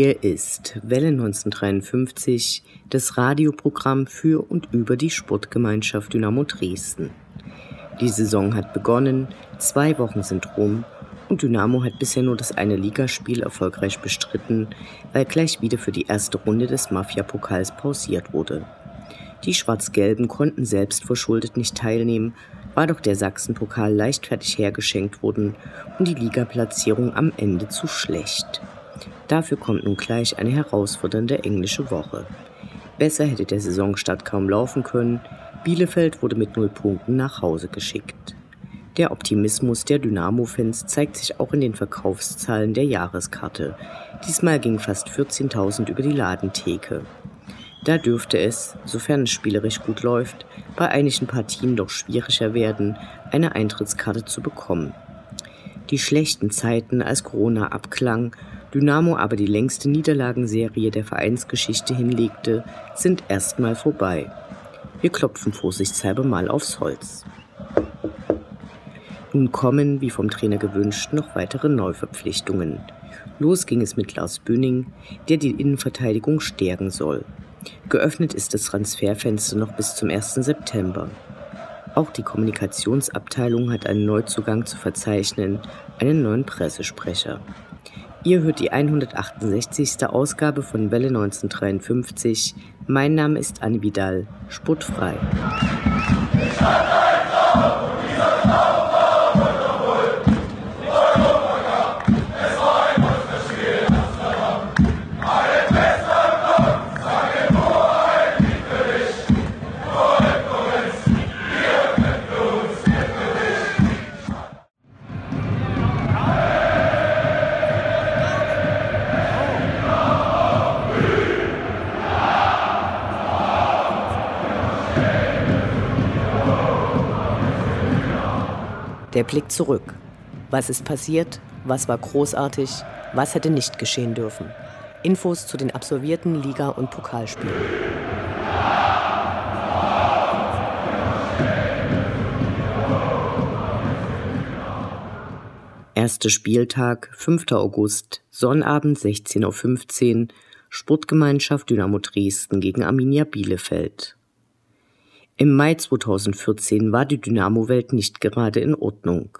Hier ist Welle 1953, das Radioprogramm für und über die Sportgemeinschaft Dynamo Dresden. Die Saison hat begonnen, zwei Wochen sind rum und Dynamo hat bisher nur das eine Ligaspiel erfolgreich bestritten, weil gleich wieder für die erste Runde des Mafia-Pokals pausiert wurde. Die Schwarz-Gelben konnten selbst verschuldet nicht teilnehmen, war doch der Sachsen-Pokal leichtfertig hergeschenkt worden und die Ligaplatzierung am Ende zu schlecht. Dafür kommt nun gleich eine herausfordernde englische Woche. Besser hätte der Saisonstart kaum laufen können. Bielefeld wurde mit null Punkten nach Hause geschickt. Der Optimismus der Dynamo-Fans zeigt sich auch in den Verkaufszahlen der Jahreskarte. Diesmal gingen fast 14.000 über die Ladentheke. Da dürfte es, sofern es spielerisch gut läuft, bei einigen Partien doch schwieriger werden, eine Eintrittskarte zu bekommen. Die schlechten Zeiten, als Corona abklang Dynamo aber die längste Niederlagenserie der Vereinsgeschichte hinlegte, sind erstmal vorbei. Wir klopfen vorsichtshalber mal aufs Holz. Nun kommen, wie vom Trainer gewünscht, noch weitere Neuverpflichtungen. Los ging es mit Lars Böning, der die Innenverteidigung stärken soll. Geöffnet ist das Transferfenster noch bis zum 1. September. Auch die Kommunikationsabteilung hat einen Neuzugang zu verzeichnen, einen neuen Pressesprecher. Ihr hört die 168. Ausgabe von Welle 1953. Mein Name ist Annie Vidal. Sportfrei. Der Blick zurück. Was ist passiert? Was war großartig? Was hätte nicht geschehen dürfen? Infos zu den absolvierten Liga- und Pokalspielen. Erster Spieltag, 5. August, Sonnabend 16.15 Uhr, Sportgemeinschaft Dynamo Dresden gegen Arminia Bielefeld. Im Mai 2014 war die Dynamo-Welt nicht gerade in Ordnung.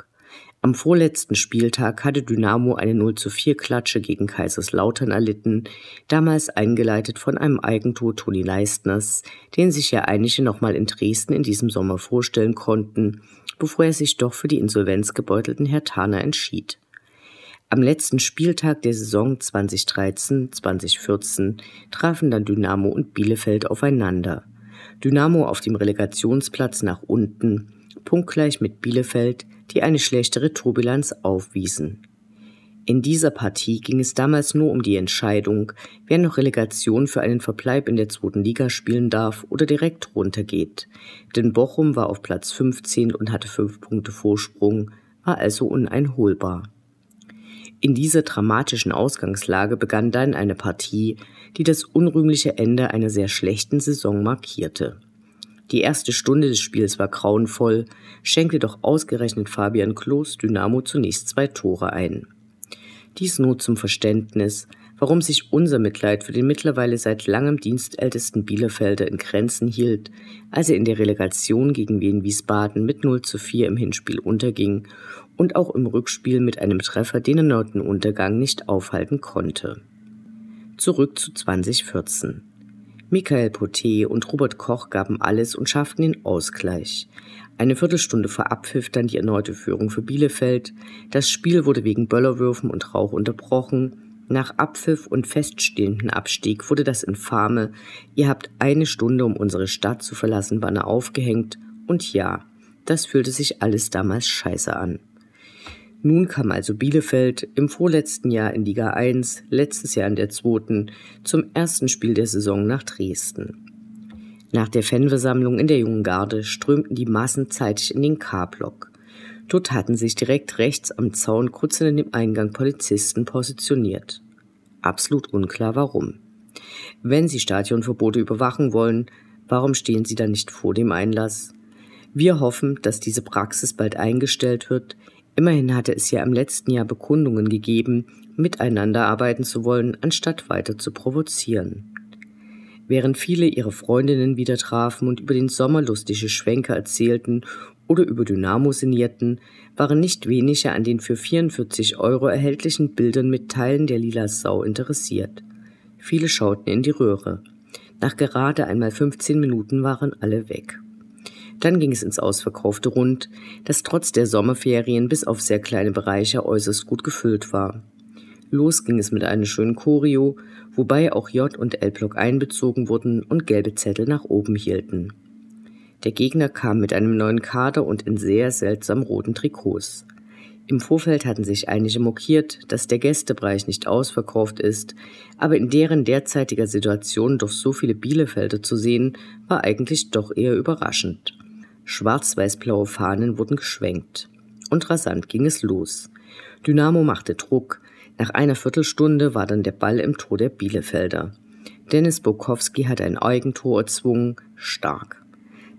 Am vorletzten Spieltag hatte Dynamo eine 0 zu 4 Klatsche gegen Kaiserslautern erlitten, damals eingeleitet von einem Eigentor Toni Leistners, den sich ja einige nochmal in Dresden in diesem Sommer vorstellen konnten, bevor er sich doch für die insolvenzgebeutelten Hertaner entschied. Am letzten Spieltag der Saison 2013-2014 trafen dann Dynamo und Bielefeld aufeinander – Dynamo auf dem Relegationsplatz nach unten, punktgleich mit Bielefeld, die eine schlechtere Torbilanz aufwiesen. In dieser Partie ging es damals nur um die Entscheidung, wer noch Relegation für einen Verbleib in der zweiten Liga spielen darf oder direkt runtergeht. Denn Bochum war auf Platz 15 und hatte fünf Punkte Vorsprung, war also uneinholbar. In dieser dramatischen Ausgangslage begann dann eine Partie, die das unrühmliche Ende einer sehr schlechten Saison markierte. Die erste Stunde des Spiels war grauenvoll, schenkte doch ausgerechnet Fabian Klos Dynamo zunächst zwei Tore ein. Dies nur zum Verständnis, warum sich unser Mitleid für den mittlerweile seit langem dienstältesten Bielefelder in Grenzen hielt, als er in der Relegation gegen Wien Wiesbaden mit 0 zu 4 im Hinspiel unterging und auch im Rückspiel mit einem Treffer den erneuten Untergang nicht aufhalten konnte. Zurück zu 2014. Michael Poté und Robert Koch gaben alles und schafften den Ausgleich. Eine Viertelstunde vor Abpfiff dann die erneute Führung für Bielefeld. Das Spiel wurde wegen Böllerwürfen und Rauch unterbrochen. Nach Abpfiff und feststehenden Abstieg wurde das infame Ihr habt eine Stunde, um unsere Stadt zu verlassen, Banner aufgehängt Und ja, das fühlte sich alles damals scheiße an. Nun kam also Bielefeld im vorletzten Jahr in Liga 1, letztes Jahr in der zweiten, zum ersten Spiel der Saison nach Dresden. Nach der Fanversammlung in der Jungen Garde strömten die Massen zeitig in den K-Block. Dort hatten sich direkt rechts am Zaun kurz in dem Eingang Polizisten positioniert. Absolut unklar warum. Wenn sie Stadionverbote überwachen wollen, warum stehen sie dann nicht vor dem Einlass? Wir hoffen, dass diese Praxis bald eingestellt wird, Immerhin hatte es ja im letzten Jahr Bekundungen gegeben, miteinander arbeiten zu wollen, anstatt weiter zu provozieren. Während viele ihre Freundinnen wieder trafen und über den Sommer lustige Schwenke erzählten oder über Dynamo sinnierten, waren nicht wenige an den für 44 Euro erhältlichen Bildern mit Teilen der Lila Sau interessiert. Viele schauten in die Röhre. Nach gerade einmal 15 Minuten waren alle weg. Dann ging es ins ausverkaufte Rund, das trotz der Sommerferien bis auf sehr kleine Bereiche äußerst gut gefüllt war. Los ging es mit einer schönen Choreo, wobei auch J und L-Block einbezogen wurden und gelbe Zettel nach oben hielten. Der Gegner kam mit einem neuen Kader und in sehr seltsam roten Trikots. Im Vorfeld hatten sich einige mokiert, dass der Gästebereich nicht ausverkauft ist, aber in deren derzeitiger Situation doch so viele Bielefelder zu sehen, war eigentlich doch eher überraschend. Schwarz-weiß-blaue Fahnen wurden geschwenkt. Und rasant ging es los. Dynamo machte Druck. Nach einer Viertelstunde war dann der Ball im Tor der Bielefelder. Dennis Bukowski hat ein Eigentor erzwungen. Stark.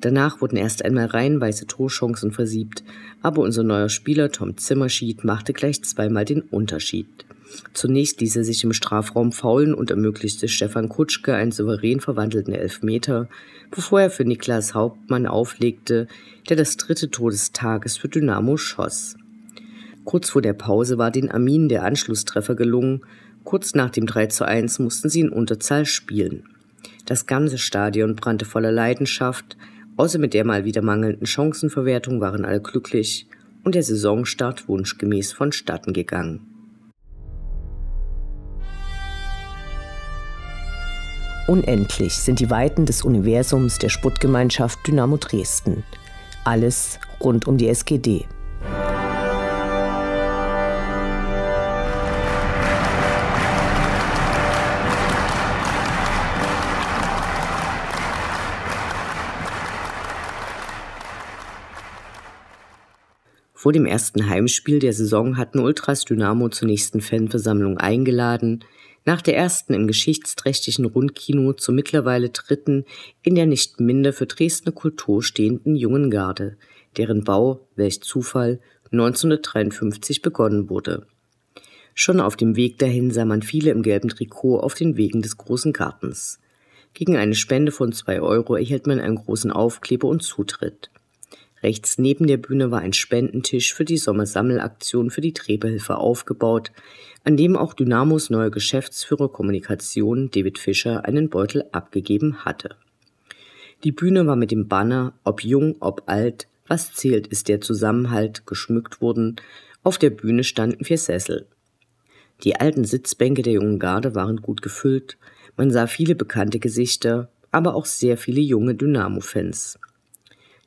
Danach wurden erst einmal reihenweise Torchancen versiebt, aber unser neuer Spieler Tom Zimmerschied machte gleich zweimal den Unterschied. Zunächst ließ er sich im Strafraum faulen und ermöglichte Stefan Kutschke einen souverän verwandelten Elfmeter, bevor er für Niklas Hauptmann auflegte, der das dritte Tor des Tages für Dynamo schoss. Kurz vor der Pause war den Armin der Anschlusstreffer gelungen, kurz nach dem 3 zu 1 mussten sie in Unterzahl spielen. Das ganze Stadion brannte voller Leidenschaft, außer mit der mal wieder mangelnden Chancenverwertung waren alle glücklich und der Saisonstart wunschgemäß vonstatten gegangen. Unendlich sind die Weiten des Universums der Sputtgemeinschaft Dynamo Dresden. Alles rund um die SGD. Vor dem ersten Heimspiel der Saison hatten Ultras Dynamo zur nächsten Fanversammlung eingeladen, nach der ersten im geschichtsträchtigen Rundkino zur mittlerweile dritten in der nicht minder für Dresdner Kultur stehenden Jungen Garde, deren Bau, welch Zufall, 1953 begonnen wurde. Schon auf dem Weg dahin sah man viele im gelben Trikot auf den Wegen des großen Gartens. Gegen eine Spende von zwei Euro erhielt man einen großen Aufkleber und Zutritt. Rechts neben der Bühne war ein Spendentisch für die Sommersammelaktion für die Träberhilfe aufgebaut, an dem auch Dynamos neuer Geschäftsführer Kommunikation David Fischer einen Beutel abgegeben hatte. Die Bühne war mit dem Banner Ob jung, ob alt, was zählt ist der Zusammenhalt geschmückt worden, auf der Bühne standen vier Sessel. Die alten Sitzbänke der jungen Garde waren gut gefüllt, man sah viele bekannte Gesichter, aber auch sehr viele junge Dynamo-Fans.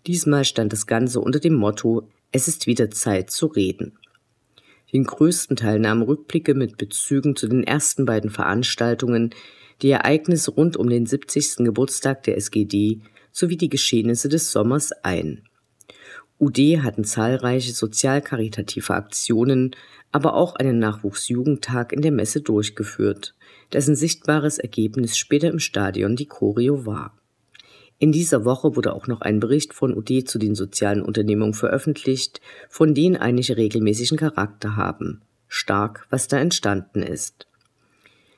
Diesmal stand das Ganze unter dem Motto Es ist wieder Zeit zu reden. Den größten Teil nahmen Rückblicke mit Bezügen zu den ersten beiden Veranstaltungen, die Ereignisse rund um den 70. Geburtstag der SGD sowie die Geschehnisse des Sommers ein. UD hatten zahlreiche sozial-karitative Aktionen, aber auch einen Nachwuchsjugendtag in der Messe durchgeführt, dessen sichtbares Ergebnis später im Stadion die Choreo war. In dieser Woche wurde auch noch ein Bericht von UD zu den sozialen Unternehmungen veröffentlicht, von denen einige regelmäßigen Charakter haben. Stark, was da entstanden ist.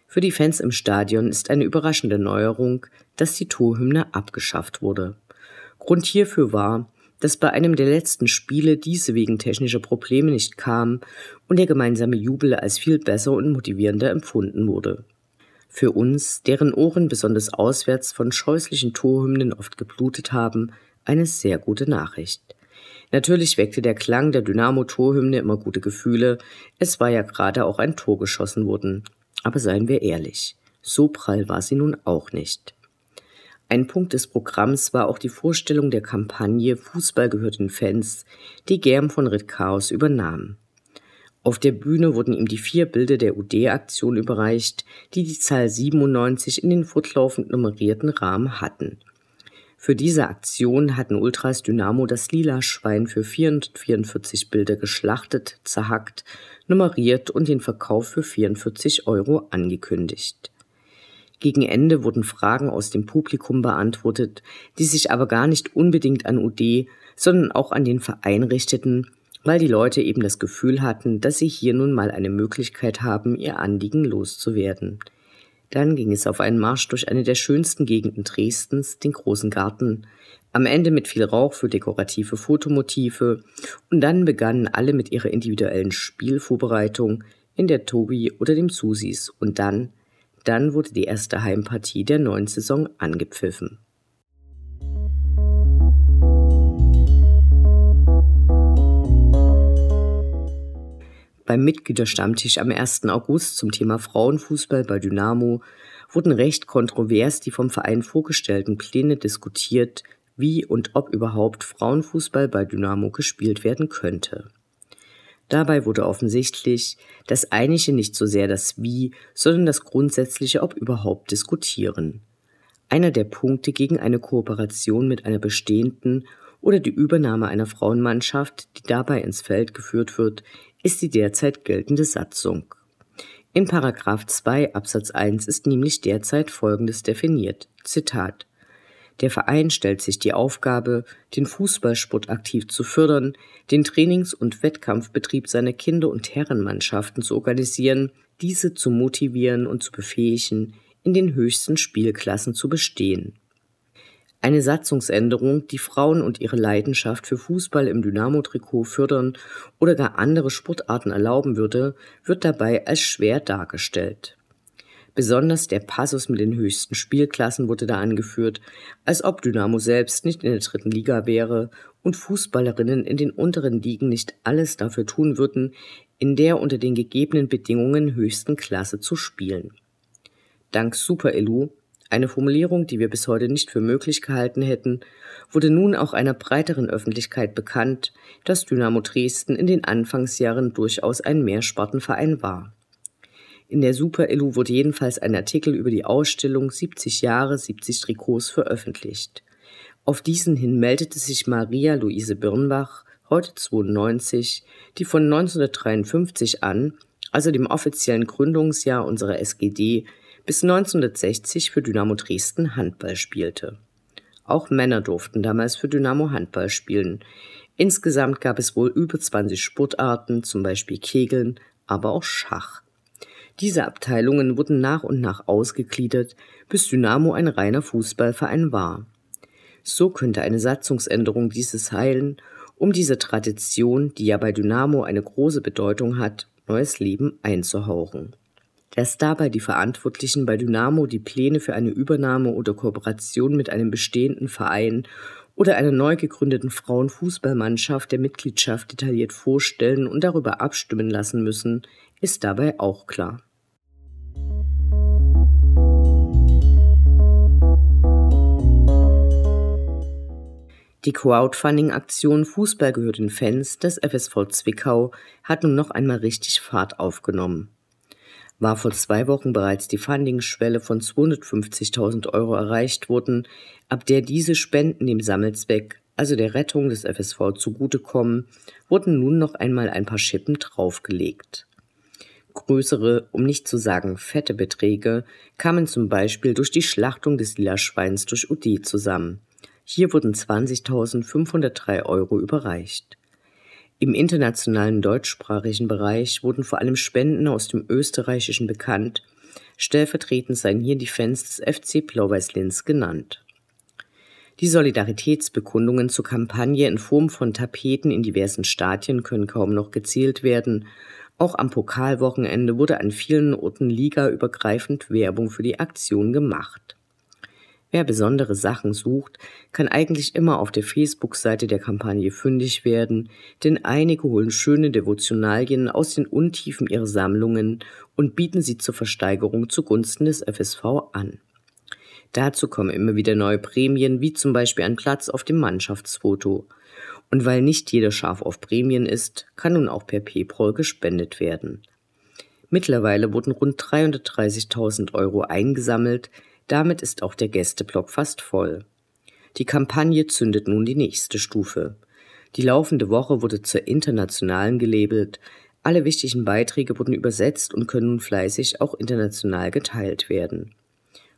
Für die Fans im Stadion ist eine überraschende Neuerung, dass die Torhymne abgeschafft wurde. Grund hierfür war, dass bei einem der letzten Spiele diese wegen technischer Probleme nicht kam und der gemeinsame Jubel als viel besser und motivierender empfunden wurde. Für uns, deren Ohren besonders auswärts von scheußlichen Torhymnen oft geblutet haben, eine sehr gute Nachricht. Natürlich weckte der Klang der Dynamo-Torhymne immer gute Gefühle, es war ja gerade auch ein Tor geschossen worden. Aber seien wir ehrlich, so prall war sie nun auch nicht. Ein Punkt des Programms war auch die Vorstellung der Kampagne Fußball gehört den Fans, die Germ von Ritt Chaos übernahm. Auf der Bühne wurden ihm die vier Bilder der UD-Aktion überreicht, die die Zahl 97 in den fortlaufend nummerierten Rahmen hatten. Für diese Aktion hatten Ultras Dynamo das lila Schwein für 444 Bilder geschlachtet, zerhackt, nummeriert und den Verkauf für 44 Euro angekündigt. Gegen Ende wurden Fragen aus dem Publikum beantwortet, die sich aber gar nicht unbedingt an UD, sondern auch an den Verein richteten, weil die Leute eben das Gefühl hatten, dass sie hier nun mal eine Möglichkeit haben, ihr Anliegen loszuwerden. Dann ging es auf einen Marsch durch eine der schönsten Gegenden Dresdens, den großen Garten, am Ende mit viel Rauch für dekorative Fotomotive, und dann begannen alle mit ihrer individuellen Spielvorbereitung in der Tobi oder dem Susis, und dann, dann wurde die erste Heimpartie der neuen Saison angepfiffen. Beim Mitgliederstammtisch am 1. August zum Thema Frauenfußball bei Dynamo wurden recht kontrovers die vom Verein vorgestellten Pläne diskutiert, wie und ob überhaupt Frauenfußball bei Dynamo gespielt werden könnte. Dabei wurde offensichtlich das Einige nicht so sehr das Wie, sondern das Grundsätzliche ob überhaupt diskutieren. Einer der Punkte gegen eine Kooperation mit einer bestehenden oder die Übernahme einer Frauenmannschaft, die dabei ins Feld geführt wird, ist die derzeit geltende Satzung. In Paragraph 2 Absatz 1 ist nämlich derzeit Folgendes definiert. Zitat. Der Verein stellt sich die Aufgabe, den Fußballsport aktiv zu fördern, den Trainings- und Wettkampfbetrieb seiner Kinder- und Herrenmannschaften zu organisieren, diese zu motivieren und zu befähigen, in den höchsten Spielklassen zu bestehen. Eine Satzungsänderung, die Frauen und ihre Leidenschaft für Fußball im Dynamo-Trikot fördern oder gar andere Sportarten erlauben würde, wird dabei als schwer dargestellt. Besonders der Passus mit den höchsten Spielklassen wurde da angeführt, als ob Dynamo selbst nicht in der dritten Liga wäre und Fußballerinnen in den unteren Ligen nicht alles dafür tun würden, in der unter den gegebenen Bedingungen höchsten Klasse zu spielen. Dank Super Elu eine Formulierung, die wir bis heute nicht für möglich gehalten hätten, wurde nun auch einer breiteren Öffentlichkeit bekannt, dass Dynamo Dresden in den Anfangsjahren durchaus ein Mehrspartenverein war. In der Super Elu wurde jedenfalls ein Artikel über die Ausstellung 70 Jahre, 70 Trikots veröffentlicht. Auf diesen hin meldete sich Maria Luise Birnbach, heute 92, die von 1953 an, also dem offiziellen Gründungsjahr unserer SGD, bis 1960 für Dynamo Dresden Handball spielte. Auch Männer durften damals für Dynamo Handball spielen. Insgesamt gab es wohl über 20 Sportarten, zum Beispiel Kegeln, aber auch Schach. Diese Abteilungen wurden nach und nach ausgegliedert, bis Dynamo ein reiner Fußballverein war. So könnte eine Satzungsänderung dieses heilen, um diese Tradition, die ja bei Dynamo eine große Bedeutung hat, neues Leben einzuhauchen. Dass dabei die Verantwortlichen bei Dynamo die Pläne für eine Übernahme oder Kooperation mit einem bestehenden Verein oder einer neu gegründeten Frauenfußballmannschaft der Mitgliedschaft detailliert vorstellen und darüber abstimmen lassen müssen, ist dabei auch klar. Die Crowdfunding-Aktion Fußball gehört den Fans des FSV Zwickau hat nun noch einmal richtig Fahrt aufgenommen war vor zwei Wochen bereits die Funding-Schwelle von 250.000 Euro erreicht worden, ab der diese Spenden dem Sammelzweck, also der Rettung des FSV zugutekommen, wurden nun noch einmal ein paar Schippen draufgelegt. Größere, um nicht zu sagen fette Beträge kamen zum Beispiel durch die Schlachtung des Lila Schweins durch UD zusammen. Hier wurden 20.503 Euro überreicht. Im internationalen deutschsprachigen Bereich wurden vor allem Spenden aus dem Österreichischen bekannt, stellvertretend seien hier die Fans des FC Blau-Weiß-Linz genannt. Die Solidaritätsbekundungen zur Kampagne in Form von Tapeten in diversen Stadien können kaum noch gezählt werden. Auch am Pokalwochenende wurde an vielen Orten ligaübergreifend Werbung für die Aktion gemacht. Wer besondere Sachen sucht, kann eigentlich immer auf der Facebook-Seite der Kampagne fündig werden, denn einige holen schöne Devotionalien aus den Untiefen ihrer Sammlungen und bieten sie zur Versteigerung zugunsten des FSV an. Dazu kommen immer wieder neue Prämien, wie zum Beispiel ein Platz auf dem Mannschaftsfoto. Und weil nicht jeder scharf auf Prämien ist, kann nun auch per PayPal gespendet werden. Mittlerweile wurden rund 330.000 Euro eingesammelt, damit ist auch der Gästeblock fast voll. Die Kampagne zündet nun die nächste Stufe. Die laufende Woche wurde zur internationalen gelabelt, alle wichtigen Beiträge wurden übersetzt und können nun fleißig auch international geteilt werden.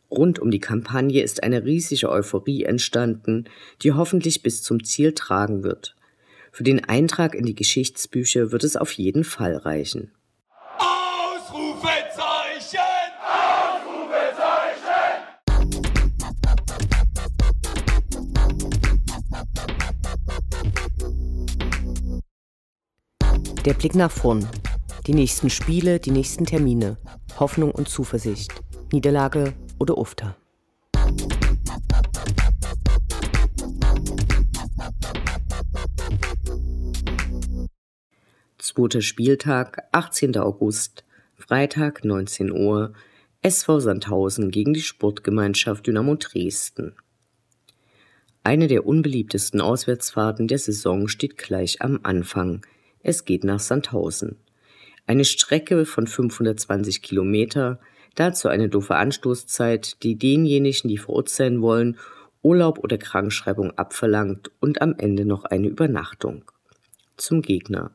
Rund um die Kampagne ist eine riesige Euphorie entstanden, die hoffentlich bis zum Ziel tragen wird. Für den Eintrag in die Geschichtsbücher wird es auf jeden Fall reichen. Der Blick nach vorn. Die nächsten Spiele, die nächsten Termine. Hoffnung und Zuversicht. Niederlage oder Ufter. Zweiter Spieltag, 18. August, Freitag 19 Uhr, SV Sandhausen gegen die Sportgemeinschaft Dynamo Dresden. Eine der unbeliebtesten Auswärtsfahrten der Saison steht gleich am Anfang. Es geht nach Sandhausen. Eine Strecke von 520 Kilometer, dazu eine doofe Anstoßzeit, die denjenigen, die sein wollen, Urlaub oder Krankschreibung abverlangt und am Ende noch eine Übernachtung. Zum Gegner.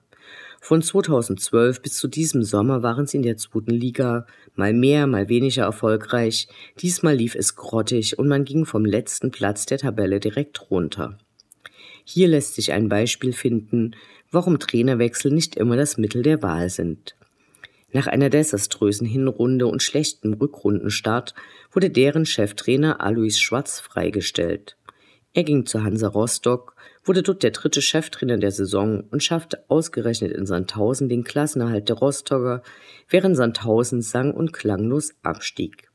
Von 2012 bis zu diesem Sommer waren sie in der zweiten Liga, mal mehr, mal weniger erfolgreich. Diesmal lief es grottig und man ging vom letzten Platz der Tabelle direkt runter. Hier lässt sich ein Beispiel finden, warum Trainerwechsel nicht immer das Mittel der Wahl sind. Nach einer desaströsen Hinrunde und schlechtem Rückrundenstart wurde deren Cheftrainer Alois Schwarz freigestellt. Er ging zu Hansa Rostock, wurde dort der dritte Cheftrainer der Saison und schaffte ausgerechnet in Sandhausen den Klassenerhalt der Rostocker, während Sandhausen sang- und klanglos abstieg.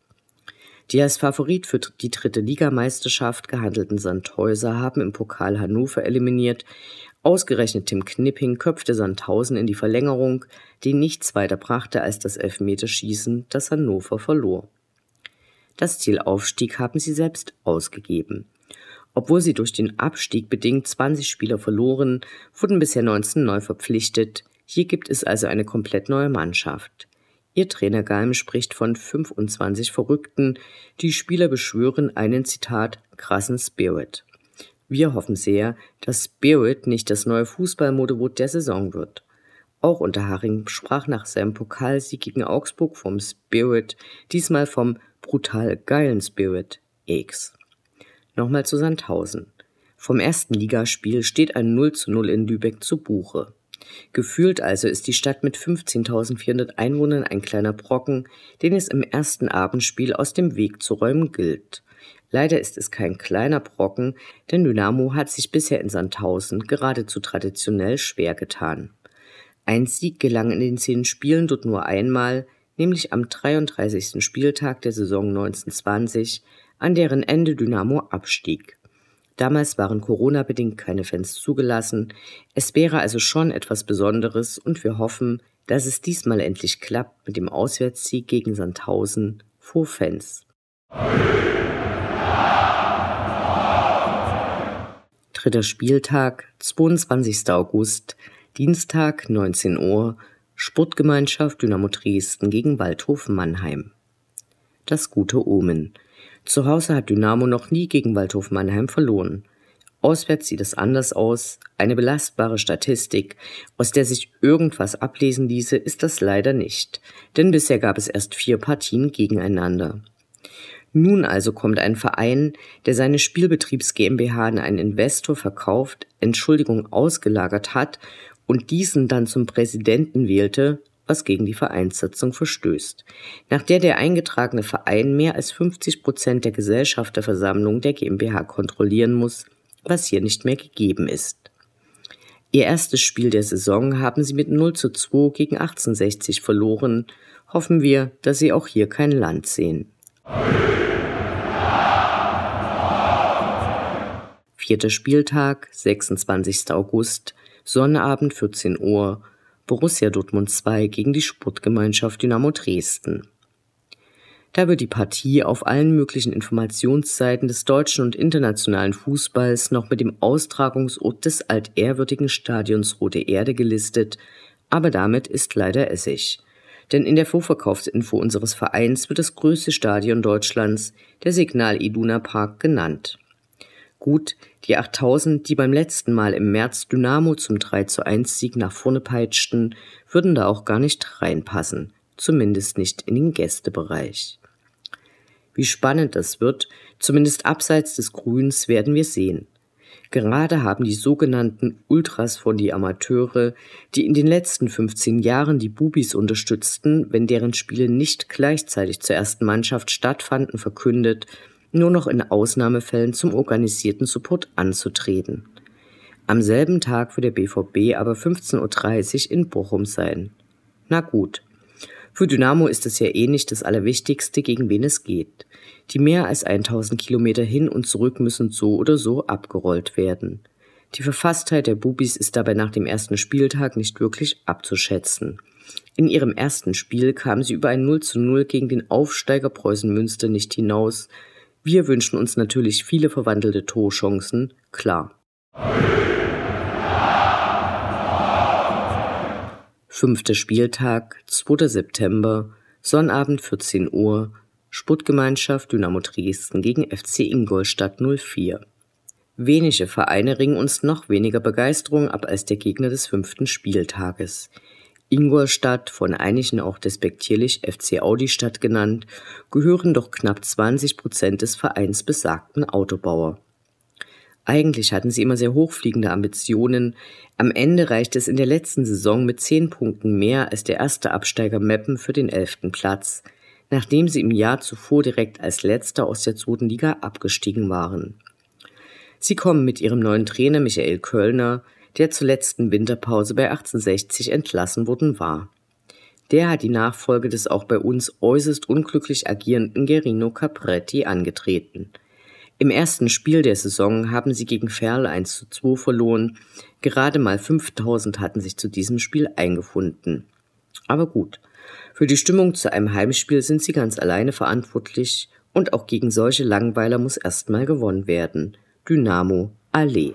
Die als Favorit für die dritte Ligameisterschaft gehandelten Sandhäuser haben im Pokal Hannover eliminiert, Ausgerechnet Tim Knipping köpfte Sandhausen in die Verlängerung, die nichts weiter brachte als das Elfmeterschießen, das Hannover verlor. Das Ziel Aufstieg haben sie selbst ausgegeben. Obwohl sie durch den Abstieg bedingt 20 Spieler verloren, wurden bisher 19 neu verpflichtet. Hier gibt es also eine komplett neue Mannschaft. Ihr Trainer Galm spricht von 25 Verrückten. Die Spieler beschwören einen Zitat krassen Spirit. Wir hoffen sehr, dass Spirit nicht das neue Fußballmodewort der Saison wird. Auch Unterharing sprach nach seinem Pokalsieg gegen Augsburg vom Spirit, diesmal vom brutal geilen Spirit X. Nochmal zu Sandhausen. Vom ersten Ligaspiel steht ein 0 zu 0 in Lübeck zu Buche. Gefühlt also ist die Stadt mit 15.400 Einwohnern ein kleiner Brocken, den es im ersten Abendspiel aus dem Weg zu räumen gilt. Leider ist es kein kleiner Brocken, denn Dynamo hat sich bisher in Sandhausen geradezu traditionell schwer getan. Ein Sieg gelang in den zehn Spielen dort nur einmal, nämlich am 33. Spieltag der Saison 1920, an deren Ende Dynamo abstieg. Damals waren Corona-bedingt keine Fans zugelassen. Es wäre also schon etwas Besonderes und wir hoffen, dass es diesmal endlich klappt mit dem Auswärtssieg gegen Sandhausen vor Fans. Dritter Spieltag, 22. August, Dienstag, 19 Uhr, Sportgemeinschaft Dynamo Dresden gegen Waldhof Mannheim. Das gute Omen. Zu Hause hat Dynamo noch nie gegen Waldhof Mannheim verloren. Auswärts sieht es anders aus. Eine belastbare Statistik, aus der sich irgendwas ablesen ließe, ist das leider nicht. Denn bisher gab es erst vier Partien gegeneinander. Nun also kommt ein Verein, der seine Spielbetriebs GmbH an einen Investor verkauft, Entschuldigung ausgelagert hat und diesen dann zum Präsidenten wählte, was gegen die Vereinssatzung verstößt, nach der der eingetragene Verein mehr als 50 Prozent der Gesellschafterversammlung der GmbH kontrollieren muss, was hier nicht mehr gegeben ist. Ihr erstes Spiel der Saison haben sie mit 0 zu 2 gegen 1860 verloren. Hoffen wir, dass sie auch hier kein Land sehen. Vierter Spieltag, 26. August, Sonnabend 14 Uhr, Borussia Dortmund 2 gegen die Sportgemeinschaft Dynamo Dresden. Da wird die Partie auf allen möglichen Informationsseiten des deutschen und internationalen Fußballs noch mit dem Austragungsort des altehrwürdigen Stadions Rote Erde gelistet, aber damit ist leider Essig. Denn in der Vorverkaufsinfo unseres Vereins wird das größte Stadion Deutschlands, der Signal Iduna Park, genannt. Gut, die 8000, die beim letzten Mal im März Dynamo zum 3 zu 1 Sieg nach vorne peitschten, würden da auch gar nicht reinpassen, zumindest nicht in den Gästebereich. Wie spannend das wird, zumindest abseits des Grüns, werden wir sehen. Gerade haben die sogenannten Ultras von die Amateure, die in den letzten 15 Jahren die Bubis unterstützten, wenn deren Spiele nicht gleichzeitig zur ersten Mannschaft stattfanden, verkündet, nur noch in Ausnahmefällen zum organisierten Support anzutreten. Am selben Tag wird der BVB aber 15.30 Uhr in Bochum sein. Na gut. Für Dynamo ist es ja eh nicht das Allerwichtigste, gegen wen es geht. Die mehr als 1000 Kilometer hin und zurück müssen so oder so abgerollt werden. Die Verfasstheit der Bubis ist dabei nach dem ersten Spieltag nicht wirklich abzuschätzen. In ihrem ersten Spiel kamen sie über ein 0 zu 0 gegen den Aufsteiger Preußen Münster nicht hinaus. Wir wünschen uns natürlich viele verwandelte Torchancen, klar. Fünfter Spieltag, 2. September, Sonnabend 14 Uhr, Sportgemeinschaft Dynamo Dresden gegen FC Ingolstadt 04. Wenige Vereine ringen uns noch weniger Begeisterung ab als der Gegner des fünften Spieltages. Ingolstadt, von einigen auch despektierlich FC Audi-Stadt genannt, gehören doch knapp 20 Prozent des Vereins besagten Autobauer. Eigentlich hatten sie immer sehr hochfliegende Ambitionen. Am Ende reichte es in der letzten Saison mit zehn Punkten mehr als der erste Absteiger Meppen für den elften Platz – nachdem sie im Jahr zuvor direkt als letzter aus der zweiten Liga abgestiegen waren. Sie kommen mit ihrem neuen Trainer Michael Kölner, der zur letzten Winterpause bei 1860 entlassen worden war. Der hat die Nachfolge des auch bei uns äußerst unglücklich agierenden Gerino Capretti angetreten. Im ersten Spiel der Saison haben sie gegen Ferl 1 zu 2 verloren. Gerade mal 5000 hatten sich zu diesem Spiel eingefunden. Aber gut, für die Stimmung zu einem Heimspiel sind sie ganz alleine verantwortlich und auch gegen solche Langweiler muss erstmal gewonnen werden. Dynamo Allee.